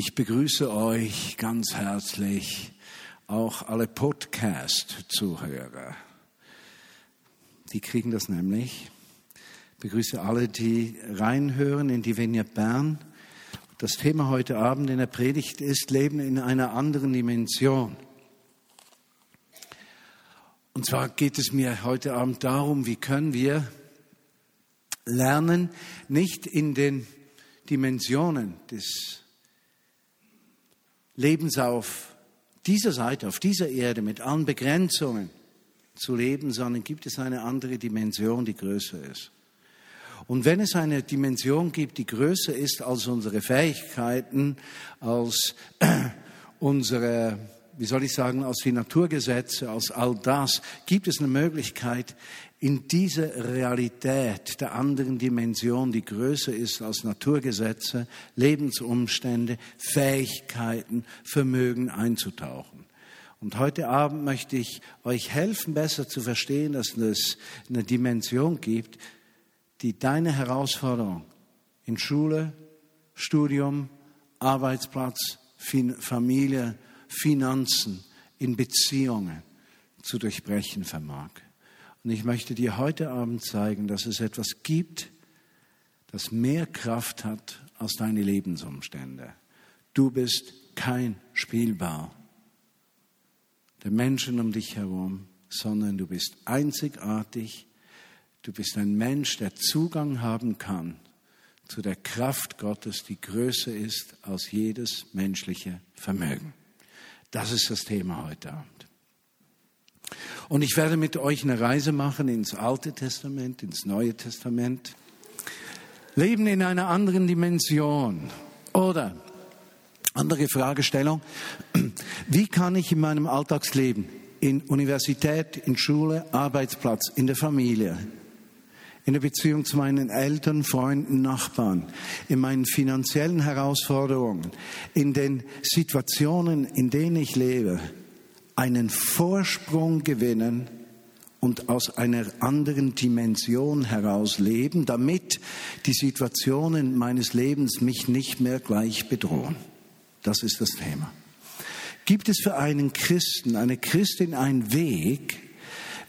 Ich begrüße euch ganz herzlich, auch alle Podcast-Zuhörer. Die kriegen das nämlich. Ich begrüße alle, die reinhören in die Vineyard Bern. Das Thema heute Abend in der Predigt ist Leben in einer anderen Dimension. Und zwar geht es mir heute Abend darum, wie können wir lernen, nicht in den Dimensionen des Lebens auf dieser Seite, auf dieser Erde mit allen Begrenzungen zu leben, sondern gibt es eine andere Dimension, die größer ist. Und wenn es eine Dimension gibt, die größer ist als unsere Fähigkeiten, als unsere wie soll ich sagen, als die Naturgesetze, als all das, gibt es eine Möglichkeit, in diese Realität der anderen Dimension, die größer ist als Naturgesetze, Lebensumstände, Fähigkeiten, Vermögen einzutauchen. Und heute Abend möchte ich euch helfen, besser zu verstehen, dass es eine Dimension gibt, die deine Herausforderung in Schule, Studium, Arbeitsplatz, Familie, Finanzen, in Beziehungen zu durchbrechen vermag. Und ich möchte dir heute Abend zeigen, dass es etwas gibt, das mehr Kraft hat als deine Lebensumstände. Du bist kein Spielball der Menschen um dich herum, sondern du bist einzigartig. Du bist ein Mensch, der Zugang haben kann zu der Kraft Gottes, die größer ist als jedes menschliche Vermögen. Das ist das Thema heute Abend. Und ich werde mit euch eine Reise machen ins Alte Testament, ins Neue Testament. Leben in einer anderen Dimension. Oder andere Fragestellung. Wie kann ich in meinem Alltagsleben, in Universität, in Schule, Arbeitsplatz, in der Familie, in der Beziehung zu meinen Eltern, Freunden, Nachbarn, in meinen finanziellen Herausforderungen, in den Situationen, in denen ich lebe, einen Vorsprung gewinnen und aus einer anderen Dimension heraus leben, damit die Situationen meines Lebens mich nicht mehr gleich bedrohen. Das ist das Thema. Gibt es für einen Christen, eine Christin einen Weg,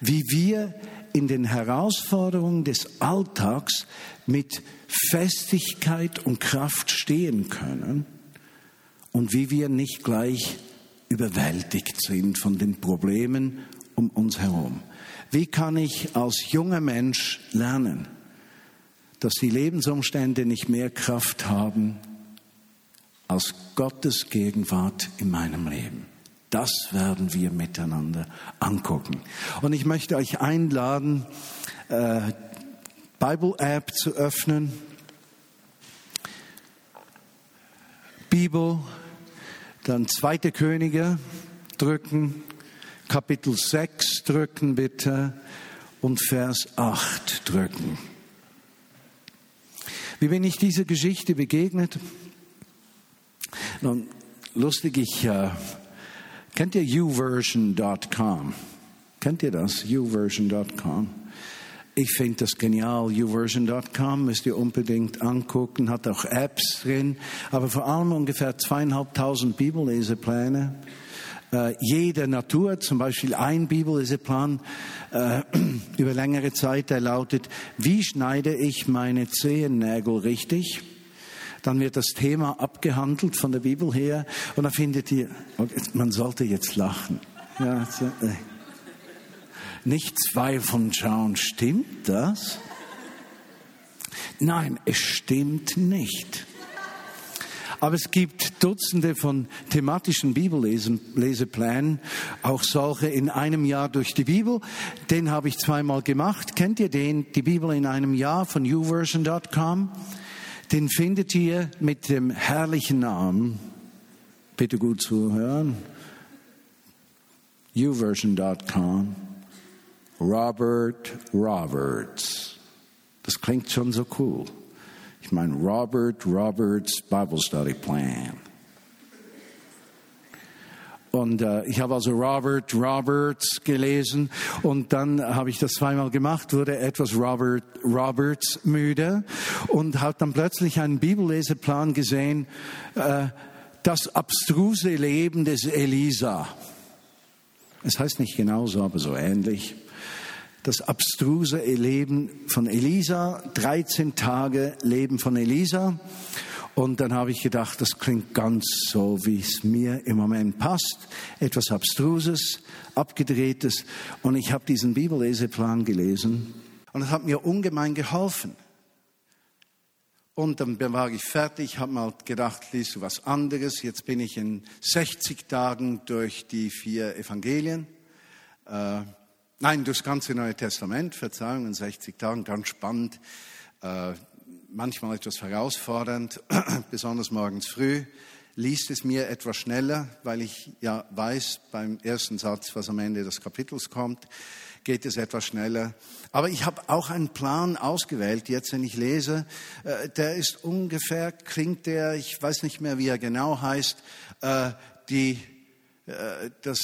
wie wir in den Herausforderungen des Alltags mit Festigkeit und Kraft stehen können und wie wir nicht gleich überwältigt sind von den Problemen um uns herum. Wie kann ich als junger Mensch lernen, dass die Lebensumstände nicht mehr Kraft haben als Gottes Gegenwart in meinem Leben? Das werden wir miteinander angucken. Und ich möchte euch einladen, äh, Bible-App zu öffnen. Bibel, dann zweite Könige drücken, Kapitel 6 drücken bitte und Vers 8 drücken. Wie bin ich dieser Geschichte begegnet? Nun, lustig, ich äh, Kennt ihr uversion.com? Kennt ihr das? uversion.com? Ich finde das genial. uversion.com müsst ihr unbedingt angucken, hat auch Apps drin, aber vor allem ungefähr zweieinhalbtausend Bibellesepläne. Äh, jede Natur, zum Beispiel ein Bibelleseplan äh, über längere Zeit, der lautet, wie schneide ich meine Zehennägel richtig? Dann wird das Thema abgehandelt von der Bibel her und dann findet ihr, man sollte jetzt lachen. Ja, äh. Nicht zwei von schauen, stimmt das? Nein, es stimmt nicht. Aber es gibt Dutzende von thematischen Bibelleseplänen, auch solche in einem Jahr durch die Bibel. Den habe ich zweimal gemacht. Kennt ihr den? Die Bibel in einem Jahr von uversion.com? Den findet ihr mit dem herrlichen Namen, bitte gut zuhören, uversion.com, Robert Roberts. Das klingt schon so cool. Ich meine, Robert Roberts Bible Study Plan. Und äh, ich habe also Robert Roberts gelesen und dann habe ich das zweimal gemacht, wurde etwas Robert Roberts müde und habe dann plötzlich einen Bibelleseplan gesehen, äh, das abstruse Leben des Elisa. Es heißt nicht genauso, aber so ähnlich. Das abstruse Leben von Elisa, 13 Tage Leben von Elisa. Und dann habe ich gedacht, das klingt ganz so, wie es mir im Moment passt. Etwas Abstruses, Abgedrehtes. Und ich habe diesen Bibelleseplan gelesen und es hat mir ungemein geholfen. Und dann war ich fertig, habe mal gedacht, liest du was anderes. Jetzt bin ich in 60 Tagen durch die vier Evangelien. Äh, nein, das ganze Neue Testament, Verzeihung, in 60 Tagen, ganz spannend. Äh, manchmal etwas herausfordernd, besonders morgens früh. Liest es mir etwas schneller, weil ich ja weiß beim ersten Satz, was am Ende des Kapitels kommt geht es etwas schneller. Aber ich habe auch einen Plan ausgewählt, jetzt wenn ich lese. Äh, der ist ungefähr, klingt der, ich weiß nicht mehr, wie er genau heißt, äh, die, äh, das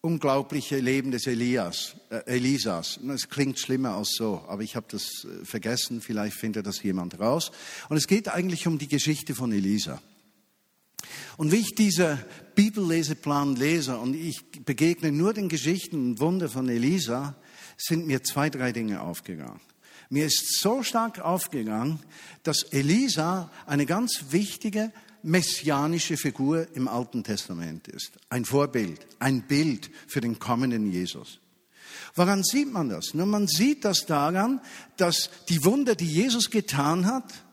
unglaubliche Leben des Elias, Elisas. Es klingt schlimmer als so, aber ich habe das vergessen, vielleicht findet das jemand raus. Und es geht eigentlich um die Geschichte von Elisa. Und wie ich diesen Bibelleseplan lese und ich begegne nur den Geschichten und Wunder von Elisa, sind mir zwei, drei Dinge aufgegangen. Mir ist so stark aufgegangen, dass Elisa eine ganz wichtige messianische Figur im Alten Testament ist. Ein Vorbild, ein Bild für den kommenden Jesus. Woran sieht man das? Nun, man sieht das daran, dass die Wunder, die Jesus getan hat,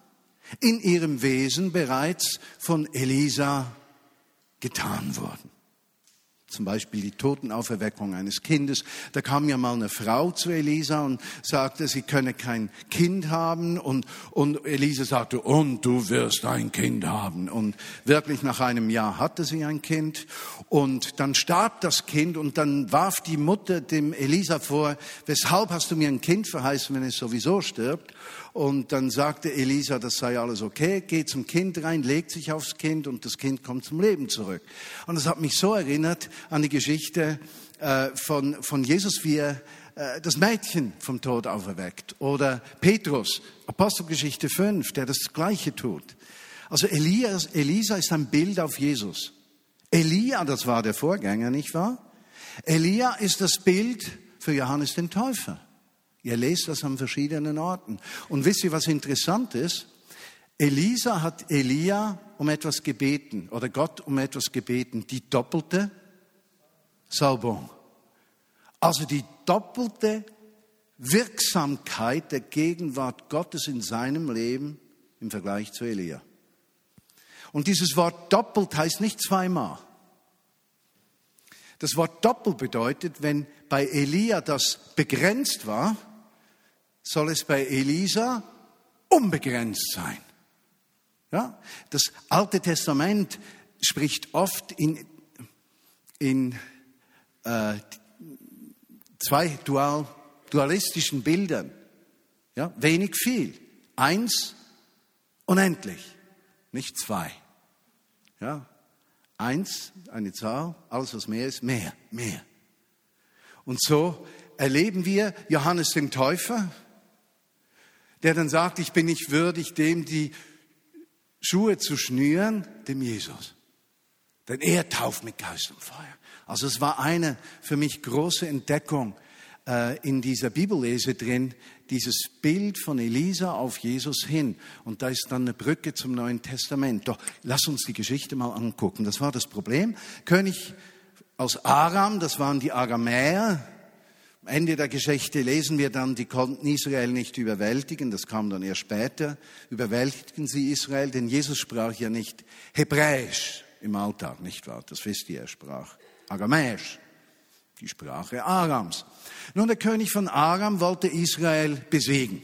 in ihrem Wesen bereits von Elisa getan wurden. Zum Beispiel die Totenauferweckung eines Kindes. Da kam ja mal eine Frau zu Elisa und sagte, sie könne kein Kind haben. Und, und Elisa sagte, und du wirst ein Kind haben. Und wirklich nach einem Jahr hatte sie ein Kind. Und dann starb das Kind und dann warf die Mutter dem Elisa vor, weshalb hast du mir ein Kind verheißen, wenn es sowieso stirbt? Und dann sagte Elisa, das sei alles okay, geht zum Kind rein, legt sich aufs Kind und das Kind kommt zum Leben zurück. Und das hat mich so erinnert an die Geschichte äh, von, von Jesus, wie er äh, das Mädchen vom Tod auferweckt. Oder Petrus, Apostelgeschichte 5, der das Gleiche tut. Also Elias, Elisa ist ein Bild auf Jesus. Elia, das war der Vorgänger, nicht wahr? Elia ist das Bild für Johannes den Täufer. Ihr lest das an verschiedenen Orten. Und wisst ihr, was interessant ist? Elisa hat Elia um etwas gebeten oder Gott um etwas gebeten, die doppelte Salbung. Also die doppelte Wirksamkeit der Gegenwart Gottes in seinem Leben im Vergleich zu Elia. Und dieses Wort doppelt heißt nicht zweimal. Das Wort doppelt bedeutet, wenn bei Elia das begrenzt war, soll es bei Elisa unbegrenzt sein. Ja? Das Alte Testament spricht oft in, in äh, zwei dual, dualistischen Bildern. Ja? Wenig viel. Eins, unendlich. Nicht zwei. Ja? Eins, eine Zahl, alles was mehr ist, mehr, mehr. Und so erleben wir Johannes den Täufer, der dann sagt, ich bin nicht würdig, dem die Schuhe zu schnüren, dem Jesus. Denn er tauft mit Geist und Feuer. Also es war eine für mich große Entdeckung äh, in dieser Bibellese drin, dieses Bild von Elisa auf Jesus hin. Und da ist dann eine Brücke zum Neuen Testament. Doch lass uns die Geschichte mal angucken. Das war das Problem. König aus Aram, das waren die Aramäer, am Ende der Geschichte lesen wir dann, die konnten Israel nicht überwältigen, das kam dann erst später, überwältigten sie Israel, denn Jesus sprach ja nicht Hebräisch im Alltag, nicht wahr? Das wisst ihr, er sprach Aramäisch, die Sprache Arams. Nun, der König von Aram wollte Israel besiegen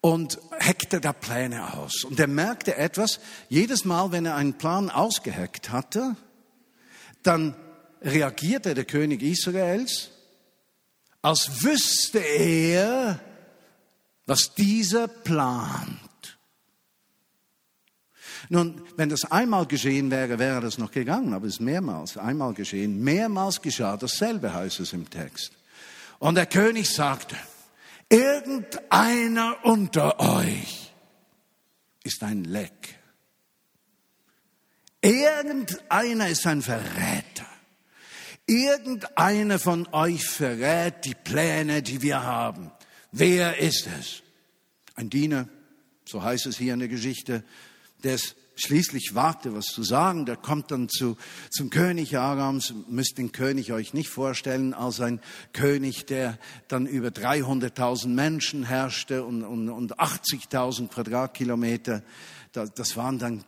und heckte da Pläne aus. Und er merkte etwas, jedes Mal, wenn er einen Plan ausgeheckt hatte, dann reagierte der König Israels, als wüsste er, was dieser plant. Nun, wenn das einmal geschehen wäre, wäre das noch gegangen, aber es ist mehrmals, einmal geschehen. Mehrmals geschah dasselbe, heißt es im Text. Und der König sagte, irgendeiner unter euch ist ein Leck. Irgendeiner ist ein Verräter. Irgendeiner von euch verrät die Pläne, die wir haben. Wer ist es? Ein Diener, so heißt es hier in der Geschichte, der es schließlich wagte, was zu sagen. Der kommt dann zu, zum König Arams, müsst den König euch nicht vorstellen als ein König, der dann über 300.000 Menschen herrschte und, und, und 80.000 Quadratkilometer. Das waren dann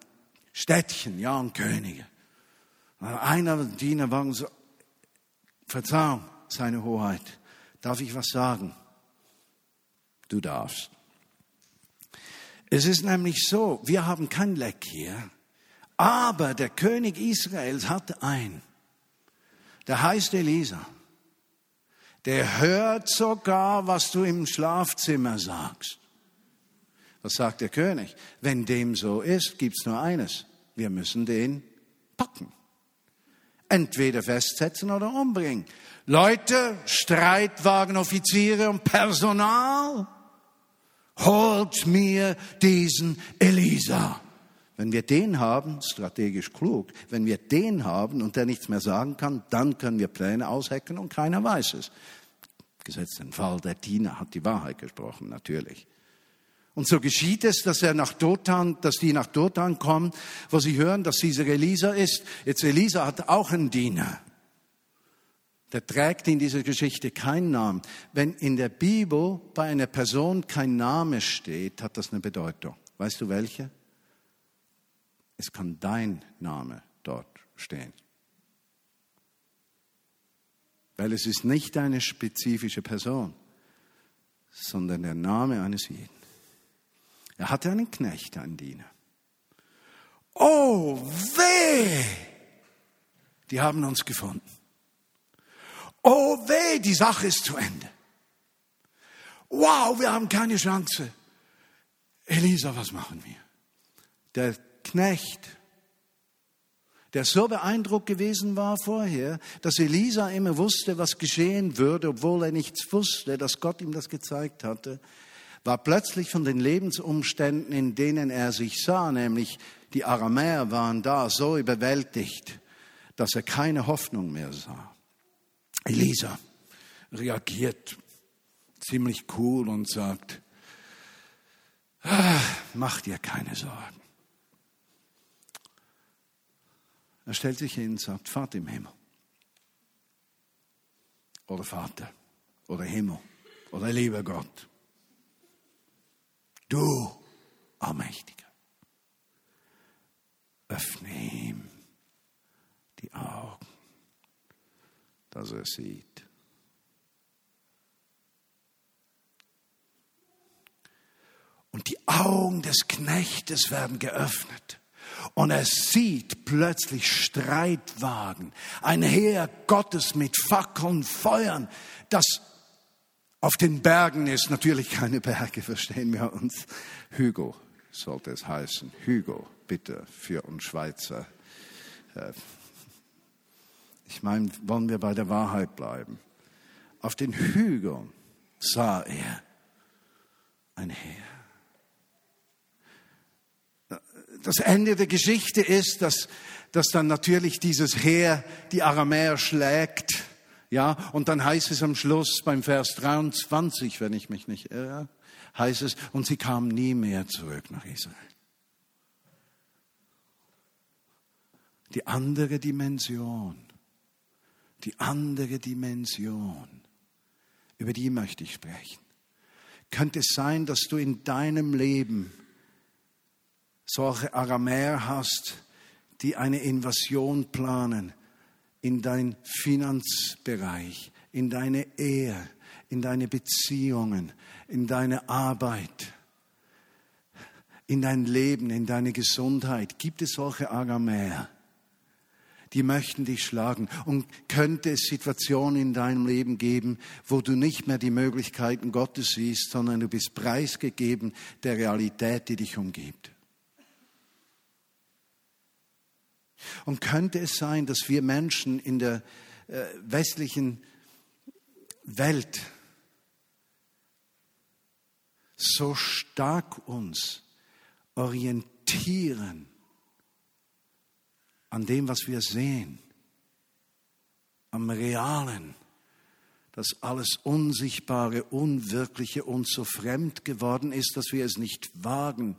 Städtchen, ja, und Könige. Einer Diener war so, Verzeihung, seine Hoheit, darf ich was sagen? Du darfst. Es ist nämlich so, wir haben kein Leck hier, aber der König Israels hatte einen, der heißt Elisa. Der hört sogar, was du im Schlafzimmer sagst. Was sagt der König? Wenn dem so ist, gibt's nur eines. Wir müssen den packen. Entweder festsetzen oder umbringen. Leute, Streitwagen, Offiziere und Personal, holt mir diesen Elisa. Wenn wir den haben, strategisch klug, wenn wir den haben und der nichts mehr sagen kann, dann können wir Pläne aushecken und keiner weiß es. Gesetzt den Fall, der Diener hat die Wahrheit gesprochen, natürlich. Und so geschieht es, dass er nach Dothan, dass die nach Dothan kommen, wo sie hören, dass dieser Elisa ist. Jetzt Elisa hat auch einen Diener. Der trägt in dieser Geschichte keinen Namen. Wenn in der Bibel bei einer Person kein Name steht, hat das eine Bedeutung. Weißt du welche? Es kann dein Name dort stehen. Weil es ist nicht eine spezifische Person, sondern der Name eines jeden. Er hatte einen Knecht, einen Diener. Oh, weh! Die haben uns gefunden. Oh, weh, die Sache ist zu Ende. Wow, wir haben keine Chance. Elisa, was machen wir? Der Knecht, der so beeindruckt gewesen war vorher, dass Elisa immer wusste, was geschehen würde, obwohl er nichts wusste, dass Gott ihm das gezeigt hatte, war plötzlich von den Lebensumständen, in denen er sich sah, nämlich die Aramäer waren da, so überwältigt, dass er keine Hoffnung mehr sah. Elisa reagiert ziemlich cool und sagt, ah, mach dir keine Sorgen. Er stellt sich hin und sagt, Vater im Himmel. Oder Vater. Oder Himmel. Oder lieber Gott. Du, Allmächtiger, öffne ihm die Augen, dass er sieht. Und die Augen des Knechtes werden geöffnet. Und er sieht plötzlich Streitwagen, ein Heer Gottes mit Fackeln, Feuern, das auf den Bergen ist natürlich keine Berge, verstehen wir uns. Hugo sollte es heißen. Hugo, bitte, für uns Schweizer. Äh, ich meine, wollen wir bei der Wahrheit bleiben. Auf den Hügeln sah er ein Heer. Das Ende der Geschichte ist, dass, dass dann natürlich dieses Heer die Aramäer schlägt ja, und dann heißt es am Schluss beim Vers 23, wenn ich mich nicht irre, heißt es, und sie kamen nie mehr zurück nach Israel. Die andere Dimension, die andere Dimension, über die möchte ich sprechen. Könnte es sein, dass du in deinem Leben solche Aramäer hast, die eine Invasion planen, in dein Finanzbereich, in deine Ehe, in deine Beziehungen, in deine Arbeit, in dein Leben, in deine Gesundheit. Gibt es solche Aramäer? die möchten dich schlagen. Und könnte es Situationen in deinem Leben geben, wo du nicht mehr die Möglichkeiten Gottes siehst, sondern du bist preisgegeben der Realität, die dich umgibt. Und könnte es sein, dass wir Menschen in der äh, westlichen Welt so stark uns orientieren an dem, was wir sehen, am Realen, dass alles Unsichtbare, Unwirkliche uns so fremd geworden ist, dass wir es nicht wagen,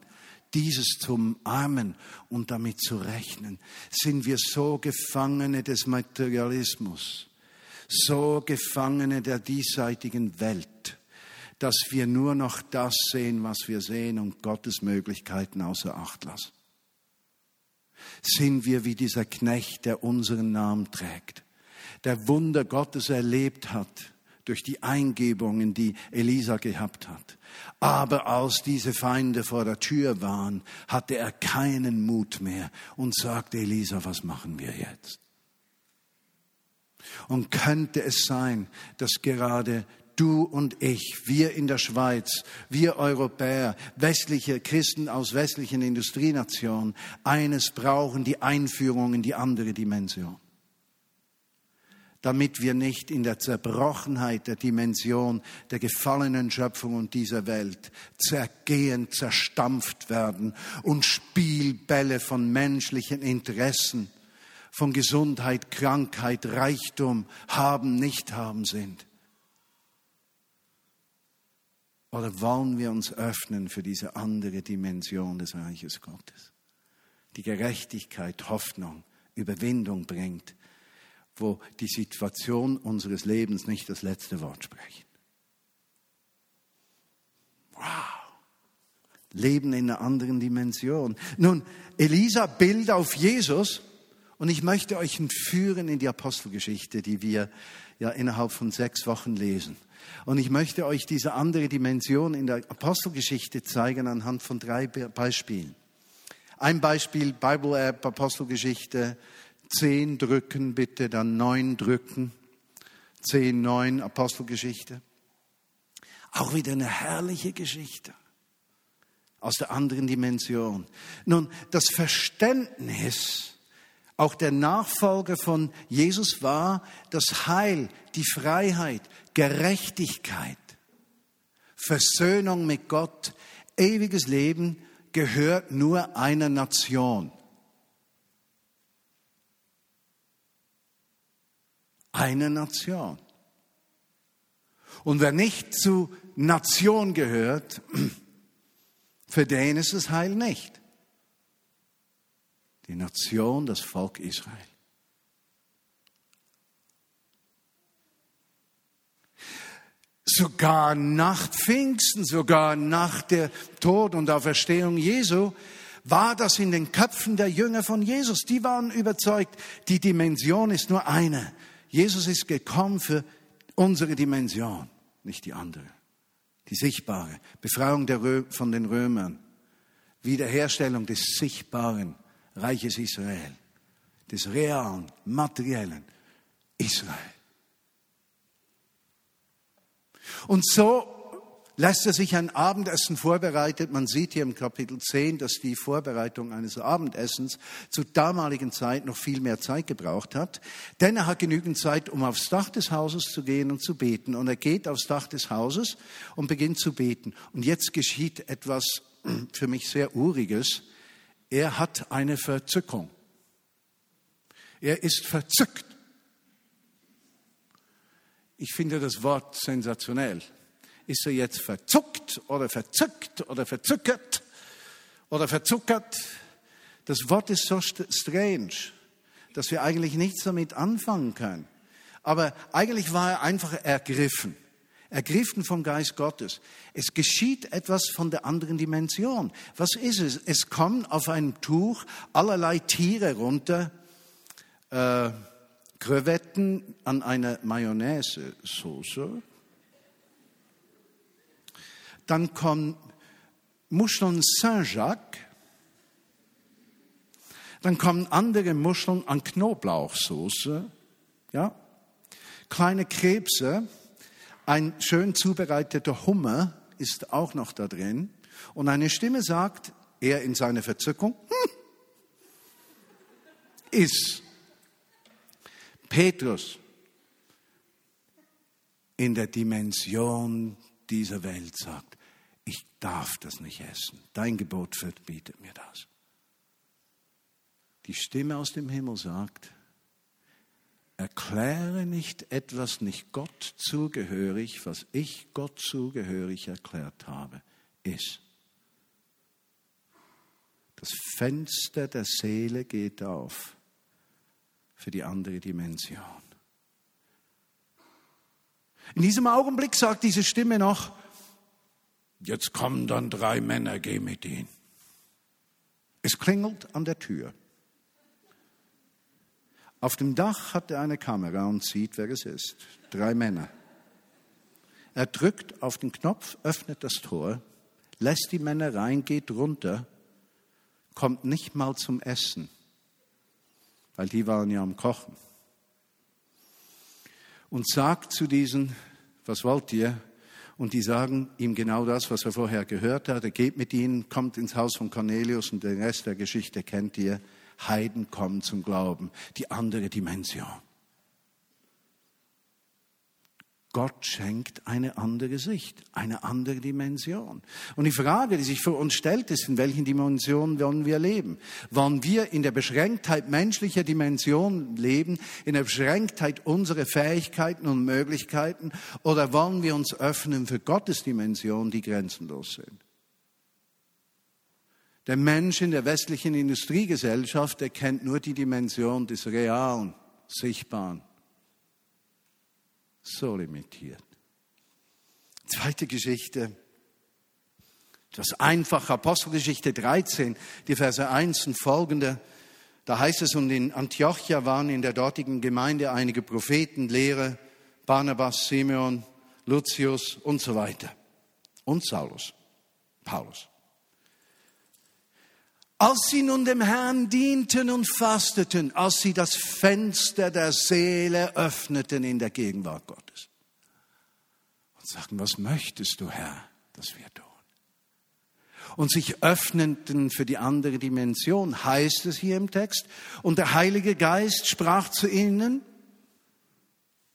dieses zu umarmen und damit zu rechnen, sind wir so Gefangene des Materialismus, so Gefangene der diesseitigen Welt, dass wir nur noch das sehen, was wir sehen und Gottes Möglichkeiten außer Acht lassen. Sind wir wie dieser Knecht, der unseren Namen trägt, der Wunder Gottes erlebt hat, durch die Eingebungen, die Elisa gehabt hat. Aber als diese Feinde vor der Tür waren, hatte er keinen Mut mehr und sagte, Elisa, was machen wir jetzt? Und könnte es sein, dass gerade du und ich, wir in der Schweiz, wir Europäer, westliche Christen aus westlichen Industrienationen, eines brauchen, die Einführung in die andere Dimension damit wir nicht in der Zerbrochenheit der Dimension der gefallenen Schöpfung und dieser Welt zergehen, zerstampft werden und Spielbälle von menschlichen Interessen, von Gesundheit, Krankheit, Reichtum, haben, nicht haben sind. Oder wollen wir uns öffnen für diese andere Dimension des Reiches Gottes, die Gerechtigkeit, Hoffnung, Überwindung bringt, wo die Situation unseres Lebens nicht das letzte Wort sprechen. Wow. Leben in einer anderen Dimension. Nun, Elisa Bild auf Jesus. Und ich möchte euch entführen in die Apostelgeschichte, die wir ja innerhalb von sechs Wochen lesen. Und ich möchte euch diese andere Dimension in der Apostelgeschichte zeigen anhand von drei Beispielen. Ein Beispiel, Bible App, Apostelgeschichte Zehn drücken bitte, dann neun drücken. Zehn, neun, Apostelgeschichte. Auch wieder eine herrliche Geschichte aus der anderen Dimension. Nun, das Verständnis auch der Nachfolger von Jesus war das Heil, die Freiheit, Gerechtigkeit, Versöhnung mit Gott, ewiges Leben gehört nur einer Nation. Eine Nation. Und wer nicht zu Nation gehört, für den ist das Heil nicht. Die Nation, das Volk Israel. Sogar nach Pfingsten, sogar nach der Tod und Auferstehung Jesu, war das in den Köpfen der Jünger von Jesus. Die waren überzeugt, die Dimension ist nur eine. Jesus ist gekommen für unsere Dimension, nicht die andere. Die sichtbare Befreiung von den Römern, Wiederherstellung des sichtbaren Reiches Israel, des realen, materiellen Israel. Und so lässt er sich ein Abendessen vorbereitet. Man sieht hier im Kapitel 10, dass die Vorbereitung eines Abendessens zur damaligen Zeit noch viel mehr Zeit gebraucht hat. Denn er hat genügend Zeit, um aufs Dach des Hauses zu gehen und zu beten. Und er geht aufs Dach des Hauses und beginnt zu beten. Und jetzt geschieht etwas für mich sehr Uriges. Er hat eine Verzückung. Er ist verzückt. Ich finde das Wort sensationell. Ist er jetzt verzuckt oder verzückt oder verzückert oder verzuckert? Das Wort ist so strange, dass wir eigentlich nichts damit anfangen können. Aber eigentlich war er einfach ergriffen. Ergriffen vom Geist Gottes. Es geschieht etwas von der anderen Dimension. Was ist es? Es kommen auf einem Tuch allerlei Tiere runter, äh, Krevetten an einer Mayonnaise-Soße, dann kommen Muscheln Saint-Jacques. Dann kommen andere Muscheln an Knoblauchsoße. Ja? Kleine Krebse. Ein schön zubereiteter Hummer ist auch noch da drin. Und eine Stimme sagt, er in seiner Verzückung, hm, ist Petrus in der Dimension dieser Welt sagt, darf das nicht essen. Dein Gebot verbietet mir das. Die Stimme aus dem Himmel sagt, erkläre nicht etwas nicht Gott zugehörig, was ich Gott zugehörig erklärt habe, ist. Das Fenster der Seele geht auf für die andere Dimension. In diesem Augenblick sagt diese Stimme noch, jetzt kommen dann drei Männer, geh mit ihnen. Es klingelt an der Tür. Auf dem Dach hat er eine Kamera und sieht, wer es ist. Drei Männer. Er drückt auf den Knopf, öffnet das Tor, lässt die Männer rein, geht runter kommt nicht mal zum Essen, weil die waren ja am Kochen. Und sagt zu diesen, was wollt ihr? Und die sagen ihm genau das, was er vorher gehört hat. Er geht mit ihnen, kommt ins Haus von Cornelius und den Rest der Geschichte kennt ihr. Heiden kommen zum Glauben. Die andere Dimension. Gott schenkt eine andere Sicht, eine andere Dimension. Und die Frage, die sich für uns stellt, ist, in welchen Dimensionen wollen wir leben? Wollen wir in der Beschränktheit menschlicher Dimension leben, in der Beschränktheit unserer Fähigkeiten und Möglichkeiten, oder wollen wir uns öffnen für Gottes Dimensionen, die grenzenlos sind? Der Mensch in der westlichen Industriegesellschaft erkennt nur die Dimension des Realen, Sichtbaren so limitiert. Zweite Geschichte, das einfache Apostelgeschichte 13, die Verse 1 und folgende. Da heißt es, und in Antiochia waren in der dortigen Gemeinde einige Propheten, Lehrer, Barnabas, Simeon, Lucius und so weiter. Und Saulus, Paulus. Als sie nun dem Herrn dienten und fasteten, als sie das Fenster der Seele öffneten in der Gegenwart Gottes und sagten, was möchtest du, Herr, dass wir tun? Und sich öffneten für die andere Dimension, heißt es hier im Text. Und der Heilige Geist sprach zu ihnen,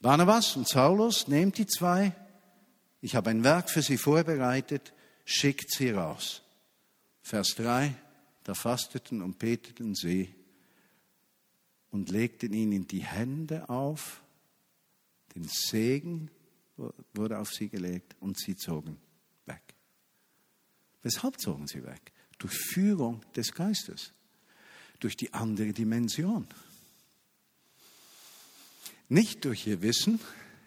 Barnabas und Saulus, nehmt die zwei, ich habe ein Werk für sie vorbereitet, schickt sie raus. Vers 3, da fasteten und beteten sie und legten ihnen die Hände auf. Den Segen wurde auf sie gelegt und sie zogen weg. Weshalb zogen sie weg? Durch Führung des Geistes, durch die andere Dimension. Nicht durch ihr Wissen,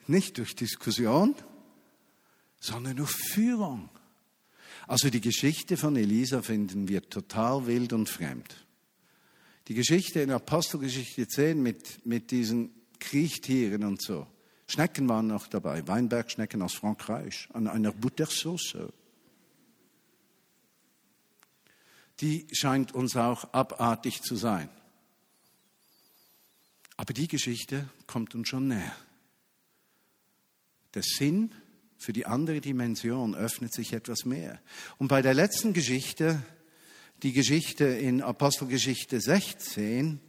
nicht durch Diskussion, sondern durch Führung. Also die Geschichte von Elisa finden wir total wild und fremd. Die Geschichte in Apostelgeschichte 10 mit, mit diesen Kriechtieren und so. Schnecken waren noch dabei, Weinbergschnecken aus Frankreich, an einer Buttersauce. Die scheint uns auch abartig zu sein. Aber die Geschichte kommt uns schon näher. Der Sinn für die andere Dimension öffnet sich etwas mehr. Und bei der letzten Geschichte, die Geschichte in Apostelgeschichte 16,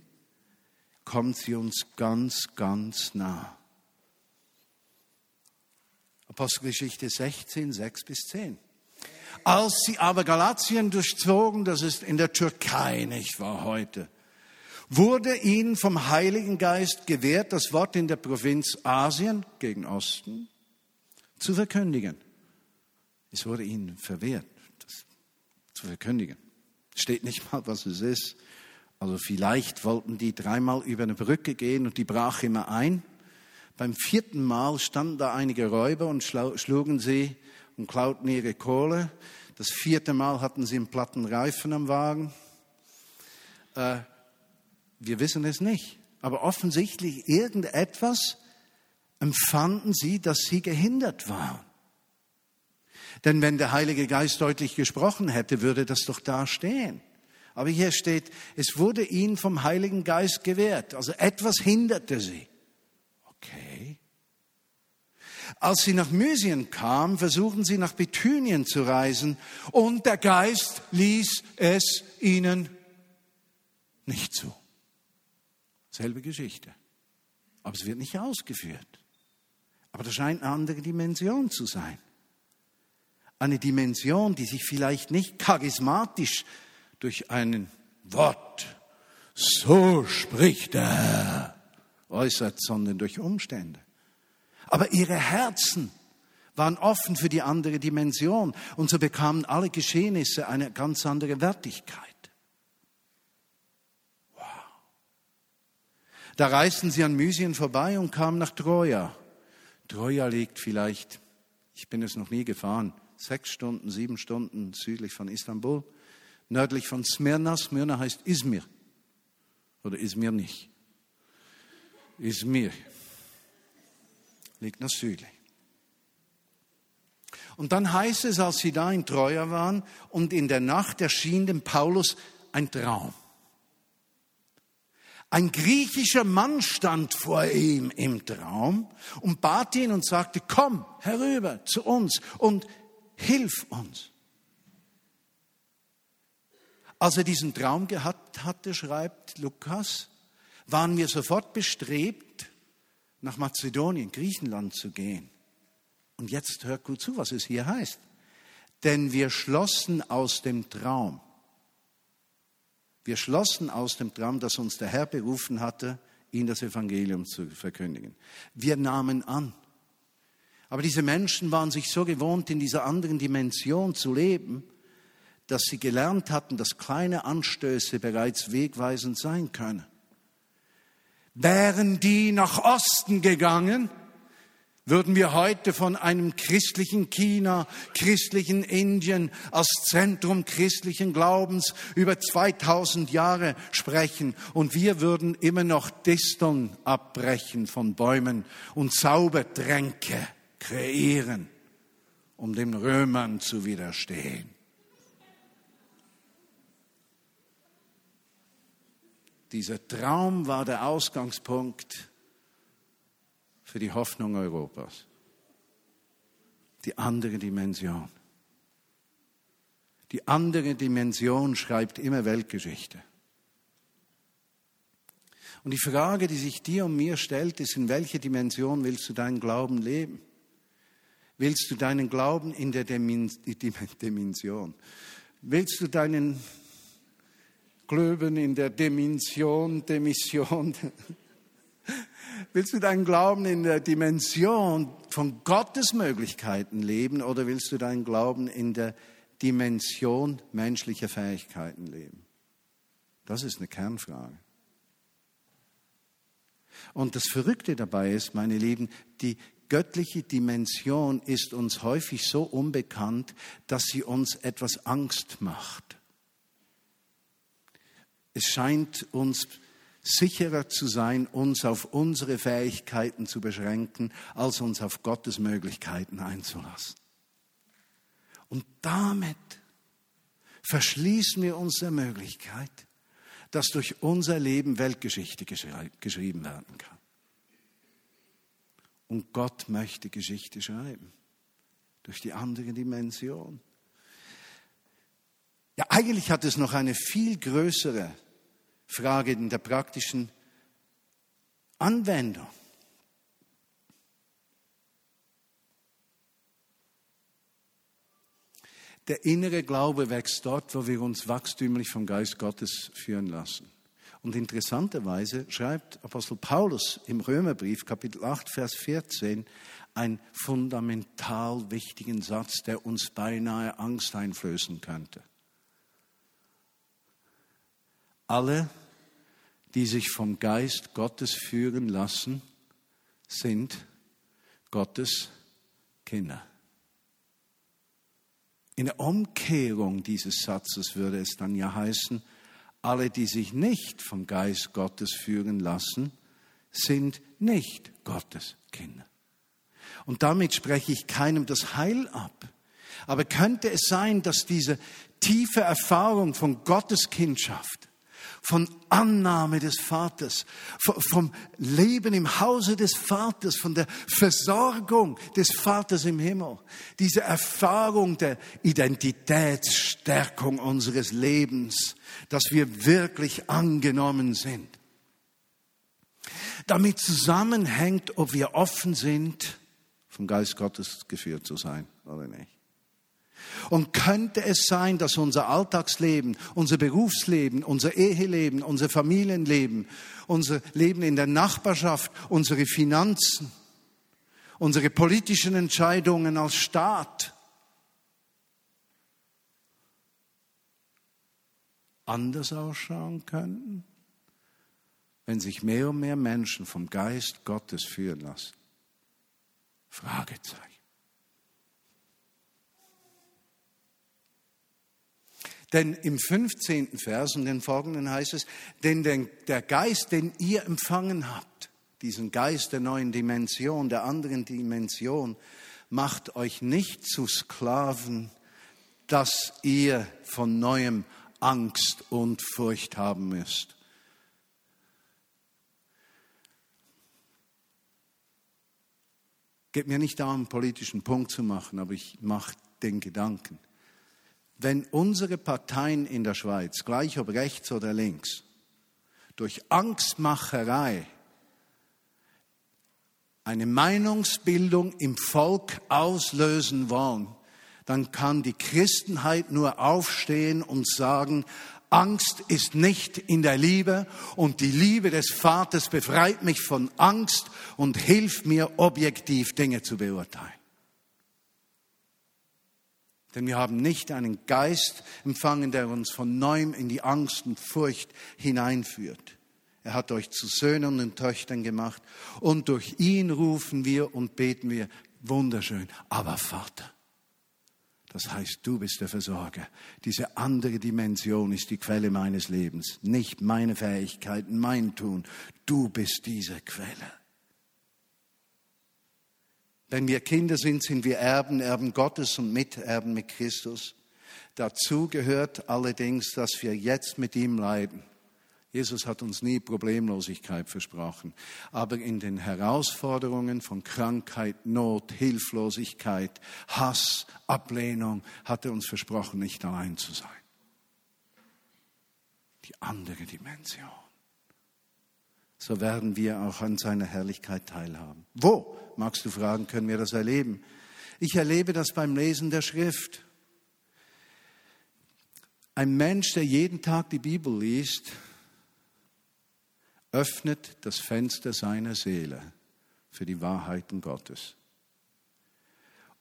kommt sie uns ganz, ganz nah. Apostelgeschichte 16, 6 bis 10. Als sie aber Galatien durchzogen, das ist in der Türkei, nicht wahr, heute, wurde ihnen vom Heiligen Geist gewährt, das Wort in der Provinz Asien gegen Osten zu verkündigen. Es wurde ihnen verwehrt, das zu verkündigen. Steht nicht mal, was es ist. Also vielleicht wollten die dreimal über eine Brücke gehen und die brach immer ein. Beim vierten Mal standen da einige Räuber und schlugen sie und klauten ihre Kohle. Das vierte Mal hatten sie einen platten Reifen am Wagen. Äh, wir wissen es nicht. Aber offensichtlich irgendetwas empfanden sie, dass sie gehindert waren. Denn wenn der Heilige Geist deutlich gesprochen hätte, würde das doch da stehen. Aber hier steht, es wurde ihnen vom Heiligen Geist gewährt. Also etwas hinderte sie. Okay. Als sie nach Mysien kamen, versuchten sie nach Bithynien zu reisen und der Geist ließ es ihnen nicht zu. Selbe Geschichte. Aber es wird nicht ausgeführt. Aber das scheint eine andere Dimension zu sein. Eine Dimension, die sich vielleicht nicht charismatisch durch ein Wort, so spricht er, äußert, sondern durch Umstände. Aber ihre Herzen waren offen für die andere Dimension und so bekamen alle Geschehnisse eine ganz andere Wertigkeit. Wow. Da reisten sie an Mysien vorbei und kamen nach Troja. Troja liegt vielleicht, ich bin es noch nie gefahren, sechs Stunden, sieben Stunden südlich von Istanbul, nördlich von Smyrna. Smyrna heißt Izmir. Oder Izmir nicht. Izmir liegt nach südlich. Und dann heißt es, als sie da in Troja waren und in der Nacht erschien dem Paulus ein Traum. Ein griechischer Mann stand vor ihm im Traum und bat ihn und sagte, komm herüber zu uns und hilf uns. Als er diesen Traum gehabt hatte, schreibt Lukas, waren wir sofort bestrebt, nach Mazedonien, Griechenland zu gehen. Und jetzt hört gut zu, was es hier heißt. Denn wir schlossen aus dem Traum, wir schlossen aus dem Traum, dass uns der Herr berufen hatte, ihnen das Evangelium zu verkündigen. Wir nahmen an. Aber diese Menschen waren sich so gewohnt, in dieser anderen Dimension zu leben, dass sie gelernt hatten, dass kleine Anstöße bereits wegweisend sein können. Wären die nach Osten gegangen, würden wir heute von einem christlichen China, christlichen Indien als Zentrum christlichen Glaubens über 2000 Jahre sprechen und wir würden immer noch Disteln abbrechen von Bäumen und Zaubertränke kreieren, um den Römern zu widerstehen. Dieser Traum war der Ausgangspunkt für die Hoffnung Europas. Die andere Dimension. Die andere Dimension schreibt immer Weltgeschichte. Und die Frage, die sich dir und mir stellt, ist, in welcher Dimension willst du deinen Glauben leben? Willst du deinen Glauben in der Dimension? Willst du deinen Glauben in der Dimension, Demission, Willst du deinen Glauben in der Dimension von Gottes Möglichkeiten leben oder willst du deinen Glauben in der Dimension menschlicher Fähigkeiten leben? Das ist eine Kernfrage. Und das Verrückte dabei ist, meine Lieben, die göttliche Dimension ist uns häufig so unbekannt, dass sie uns etwas Angst macht. Es scheint uns sicherer zu sein, uns auf unsere Fähigkeiten zu beschränken, als uns auf Gottes Möglichkeiten einzulassen. Und damit verschließen wir uns der Möglichkeit, dass durch unser Leben Weltgeschichte geschrieben werden kann. Und Gott möchte Geschichte schreiben, durch die andere Dimension. Ja, eigentlich hat es noch eine viel größere Frage in der praktischen Anwendung. Der innere Glaube wächst dort, wo wir uns wachstümlich vom Geist Gottes führen lassen. Und interessanterweise schreibt Apostel Paulus im Römerbrief Kapitel 8, Vers 14 einen fundamental wichtigen Satz, der uns beinahe Angst einflößen könnte. Alle, die sich vom Geist Gottes führen lassen, sind Gottes Kinder. In der Umkehrung dieses Satzes würde es dann ja heißen, alle, die sich nicht vom Geist Gottes führen lassen, sind nicht Gottes Kinder. Und damit spreche ich keinem das Heil ab. Aber könnte es sein, dass diese tiefe Erfahrung von Gottes Kindschaft von Annahme des Vaters, vom Leben im Hause des Vaters, von der Versorgung des Vaters im Himmel. Diese Erfahrung der Identitätsstärkung unseres Lebens, dass wir wirklich angenommen sind. Damit zusammenhängt, ob wir offen sind, vom Geist Gottes geführt zu sein oder nicht. Und könnte es sein, dass unser Alltagsleben, unser Berufsleben, unser Eheleben, unser Familienleben, unser Leben in der Nachbarschaft, unsere Finanzen, unsere politischen Entscheidungen als Staat anders ausschauen könnten, wenn sich mehr und mehr Menschen vom Geist Gottes führen lassen? Fragezeichen. Denn im 15. Vers und den folgenden heißt es, denn der Geist, den ihr empfangen habt, diesen Geist der neuen Dimension, der anderen Dimension, macht euch nicht zu Sklaven, dass ihr von neuem Angst und Furcht haben müsst. Geht mir nicht darum, einen politischen Punkt zu machen, aber ich mache den Gedanken wenn unsere Parteien in der Schweiz, gleich ob rechts oder links, durch Angstmacherei eine Meinungsbildung im Volk auslösen wollen, dann kann die Christenheit nur aufstehen und sagen, Angst ist nicht in der Liebe und die Liebe des Vaters befreit mich von Angst und hilft mir objektiv Dinge zu beurteilen. Denn wir haben nicht einen Geist empfangen, der uns von neuem in die Angst und Furcht hineinführt. Er hat euch zu Söhnen und Töchtern gemacht und durch ihn rufen wir und beten wir wunderschön, aber Vater. Das heißt, du bist der Versorger. Diese andere Dimension ist die Quelle meines Lebens, nicht meine Fähigkeiten, mein Tun. Du bist diese Quelle. Wenn wir Kinder sind, sind wir Erben, Erben Gottes und Miterben mit Christus. Dazu gehört allerdings, dass wir jetzt mit ihm leiden. Jesus hat uns nie Problemlosigkeit versprochen. Aber in den Herausforderungen von Krankheit, Not, Hilflosigkeit, Hass, Ablehnung hat er uns versprochen, nicht allein zu sein. Die andere Dimension. So werden wir auch an seiner Herrlichkeit teilhaben. Wo? magst du fragen, können wir das erleben? Ich erlebe das beim Lesen der Schrift. Ein Mensch, der jeden Tag die Bibel liest, öffnet das Fenster seiner Seele für die Wahrheiten Gottes.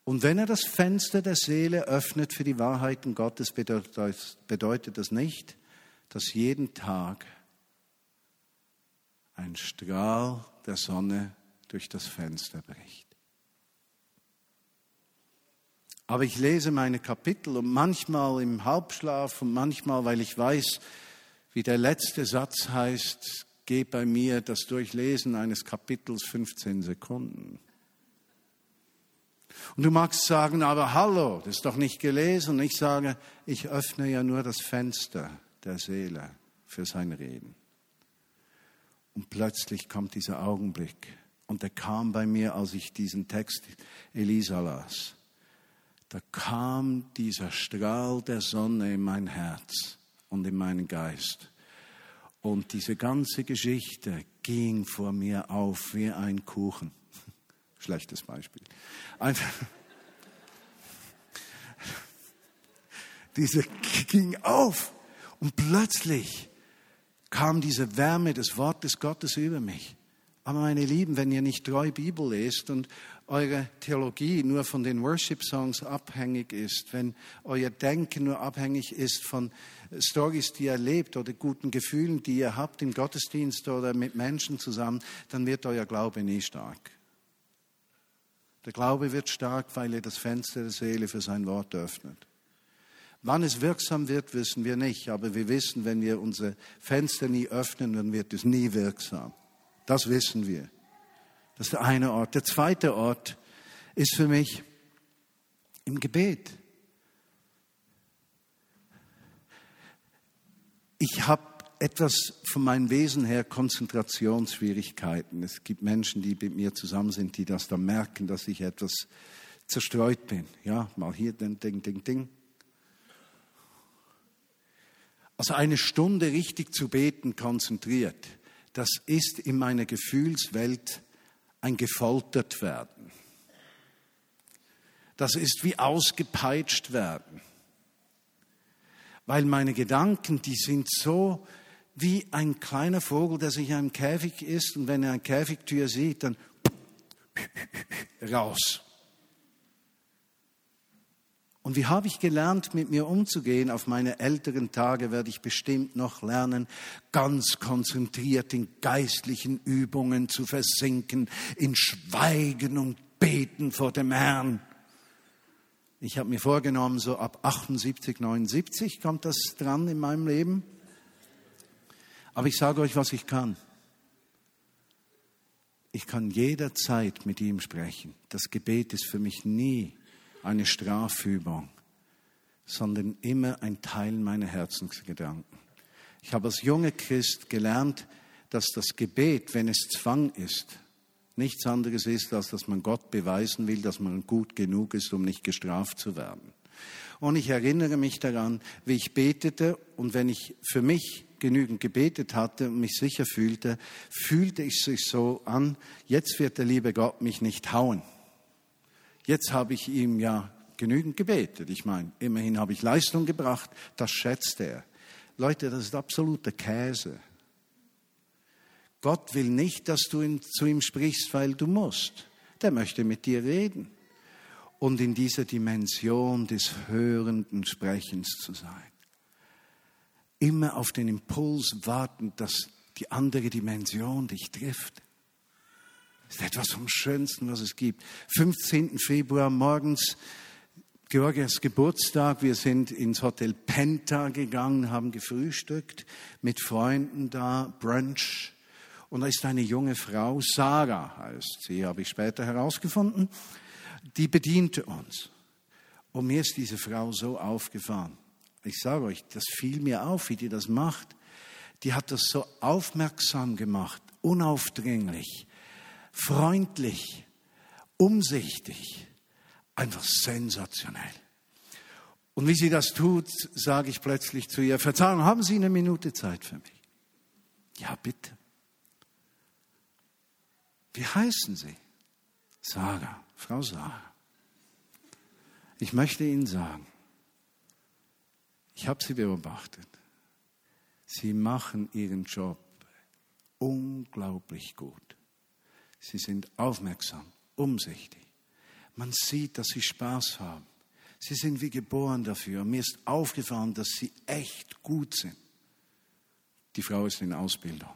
Und wenn er das Fenster der Seele öffnet für die Wahrheiten Gottes, bedeutet das nicht, dass jeden Tag ein Strahl der Sonne durch das Fenster bricht. Aber ich lese meine Kapitel und manchmal im Halbschlaf und manchmal, weil ich weiß, wie der letzte Satz heißt, geht bei mir das Durchlesen eines Kapitels 15 Sekunden. Und du magst sagen, aber hallo, das ist doch nicht gelesen. Und ich sage, ich öffne ja nur das Fenster der Seele für sein Reden. Und plötzlich kommt dieser Augenblick, und der kam bei mir, als ich diesen Text Elisa las. Da kam dieser Strahl der Sonne in mein Herz und in meinen Geist. Und diese ganze Geschichte ging vor mir auf wie ein Kuchen. Schlechtes Beispiel. Einfach. Diese ging auf und plötzlich kam diese Wärme des Wortes Gottes über mich. Aber meine Lieben, wenn ihr nicht treu Bibel lest und eure Theologie nur von den Worship-Songs abhängig ist, wenn euer Denken nur abhängig ist von Stories, die ihr erlebt oder guten Gefühlen, die ihr habt im Gottesdienst oder mit Menschen zusammen, dann wird euer Glaube nie stark. Der Glaube wird stark, weil ihr das Fenster der Seele für sein Wort öffnet. Wann es wirksam wird, wissen wir nicht, aber wir wissen, wenn wir unser Fenster nie öffnen, dann wird es nie wirksam. Das wissen wir. Das ist der eine Ort. Der zweite Ort ist für mich im Gebet. Ich habe etwas von meinem Wesen her Konzentrationsschwierigkeiten. Es gibt Menschen, die mit mir zusammen sind, die das dann merken, dass ich etwas zerstreut bin. Ja, mal hier, ding, ding, ding, ding. Also eine Stunde richtig zu beten, konzentriert das ist in meiner Gefühlswelt ein gefoltert werden. Das ist wie ausgepeitscht werden. Weil meine Gedanken, die sind so wie ein kleiner Vogel, der sich in einem Käfig ist und wenn er eine Käfigtür sieht, dann raus. Und wie habe ich gelernt, mit mir umzugehen? Auf meine älteren Tage werde ich bestimmt noch lernen, ganz konzentriert in geistlichen Übungen zu versinken, in Schweigen und Beten vor dem Herrn. Ich habe mir vorgenommen, so ab 78, 79 kommt das dran in meinem Leben. Aber ich sage euch, was ich kann. Ich kann jederzeit mit ihm sprechen. Das Gebet ist für mich nie eine Strafübung, sondern immer ein Teil meiner Herzensgedanken. Ich habe als junger Christ gelernt, dass das Gebet, wenn es Zwang ist, nichts anderes ist, als dass man Gott beweisen will, dass man gut genug ist, um nicht gestraft zu werden. Und ich erinnere mich daran, wie ich betete und wenn ich für mich genügend gebetet hatte und mich sicher fühlte, fühlte ich sich so an, jetzt wird der liebe Gott mich nicht hauen. Jetzt habe ich ihm ja genügend gebetet. Ich meine, immerhin habe ich Leistung gebracht, das schätzt er. Leute, das ist absoluter Käse. Gott will nicht, dass du ihn, zu ihm sprichst, weil du musst. Der möchte mit dir reden. Und in dieser Dimension des hörenden Sprechens zu sein. Immer auf den Impuls warten, dass die andere Dimension dich trifft. Das ist etwas vom Schönsten, was es gibt. 15. Februar morgens, Georgias Geburtstag. Wir sind ins Hotel Penta gegangen, haben gefrühstückt, mit Freunden da, Brunch. Und da ist eine junge Frau, Sarah heißt sie, habe ich später herausgefunden, die bediente uns. Und mir ist diese Frau so aufgefahren. Ich sage euch, das fiel mir auf, wie die das macht. Die hat das so aufmerksam gemacht, unaufdringlich freundlich, umsichtig, einfach sensationell. Und wie sie das tut, sage ich plötzlich zu ihr, Verzeihung, haben Sie eine Minute Zeit für mich? Ja, bitte. Wie heißen Sie? Sarah, Frau Sarah. Ich möchte Ihnen sagen, ich habe Sie beobachtet. Sie machen Ihren Job unglaublich gut. Sie sind aufmerksam, umsichtig. Man sieht, dass sie Spaß haben. Sie sind wie geboren dafür. Mir ist aufgefallen, dass sie echt gut sind. Die Frau ist in Ausbildung.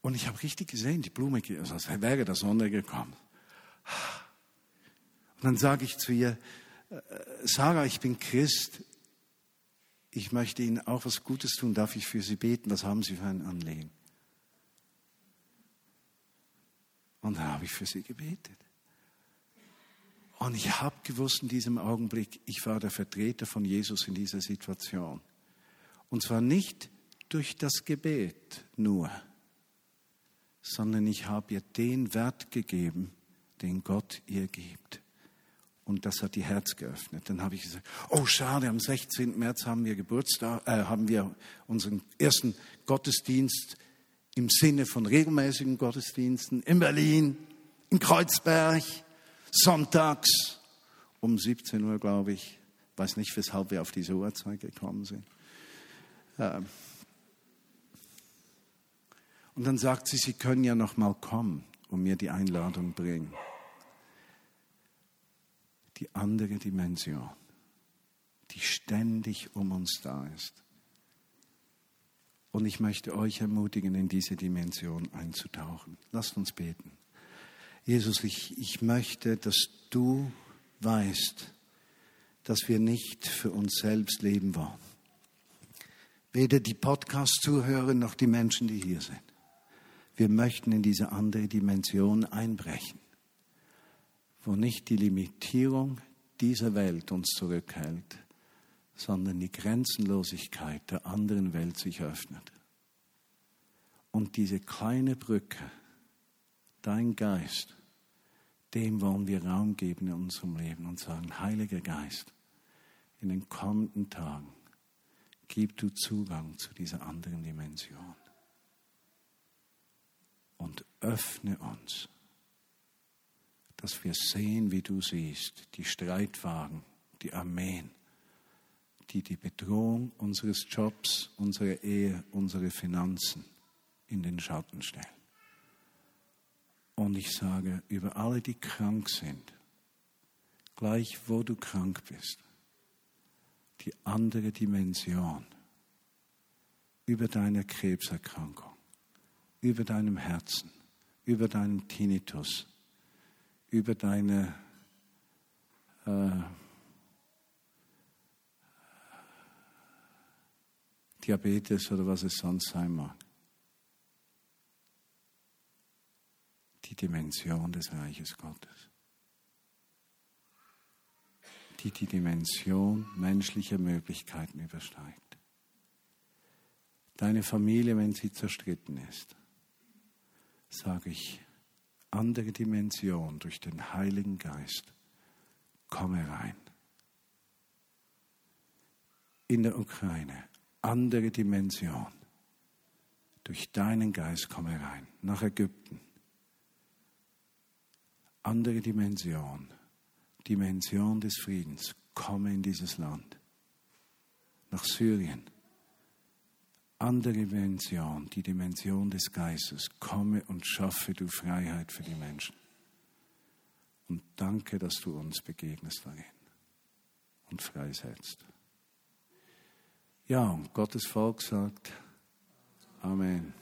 Und ich habe richtig gesehen, die Blume, als wäre der Sonne gekommen. Und dann sage ich zu ihr, äh, Sarah, ich bin Christ. Ich möchte Ihnen auch was Gutes tun. Darf ich für Sie beten? Was haben Sie für ein Anliegen? Und dann habe ich für sie gebetet. Und ich habe gewusst in diesem Augenblick, ich war der Vertreter von Jesus in dieser Situation. Und zwar nicht durch das Gebet nur, sondern ich habe ihr den Wert gegeben, den Gott ihr gibt. Und das hat ihr Herz geöffnet. Dann habe ich gesagt, oh schade, am 16. März haben wir Geburtstag, äh, haben wir unseren ersten Gottesdienst im Sinne von regelmäßigen Gottesdiensten in Berlin, in Kreuzberg, sonntags um 17 Uhr, glaube ich. Ich weiß nicht, weshalb wir auf diese Uhrzeit gekommen sind. Ähm, und dann sagt sie, Sie können ja noch mal kommen und mir die Einladung bringen. Die andere Dimension, die ständig um uns da ist. Und ich möchte euch ermutigen, in diese Dimension einzutauchen. Lasst uns beten. Jesus, ich, ich möchte, dass du weißt, dass wir nicht für uns selbst leben wollen. Weder die Podcast-Zuhörer noch die Menschen, die hier sind. Wir möchten in diese andere Dimension einbrechen, wo nicht die Limitierung dieser Welt uns zurückhält, sondern die Grenzenlosigkeit der anderen Welt sich öffnet. Und diese kleine Brücke, dein Geist, dem wollen wir Raum geben in unserem Leben und sagen, Heiliger Geist, in den kommenden Tagen gib du Zugang zu dieser anderen Dimension und öffne uns, dass wir sehen, wie du siehst, die Streitwagen, die Armeen, die die Bedrohung unseres Jobs, unserer Ehe, unsere Finanzen in den Schatten stellen. Und ich sage über alle, die krank sind, gleich wo du krank bist, die andere Dimension über deine Krebserkrankung, über deinem Herzen, über deinen Tinnitus, über deine äh, Diabetes oder was es sonst sein mag. Die Dimension des Reiches Gottes. Die die Dimension menschlicher Möglichkeiten übersteigt. Deine Familie, wenn sie zerstritten ist, sage ich, andere Dimension durch den Heiligen Geist, komme rein. In der Ukraine, andere Dimension. Durch deinen Geist komme rein. Nach Ägypten. Andere Dimension. Dimension des Friedens. Komme in dieses Land. Nach Syrien. Andere Dimension. Die Dimension des Geistes. Komme und schaffe du Freiheit für die Menschen. Und danke, dass du uns begegnest darin und freisetzt. Ja, Gottes Volk sagt Amen.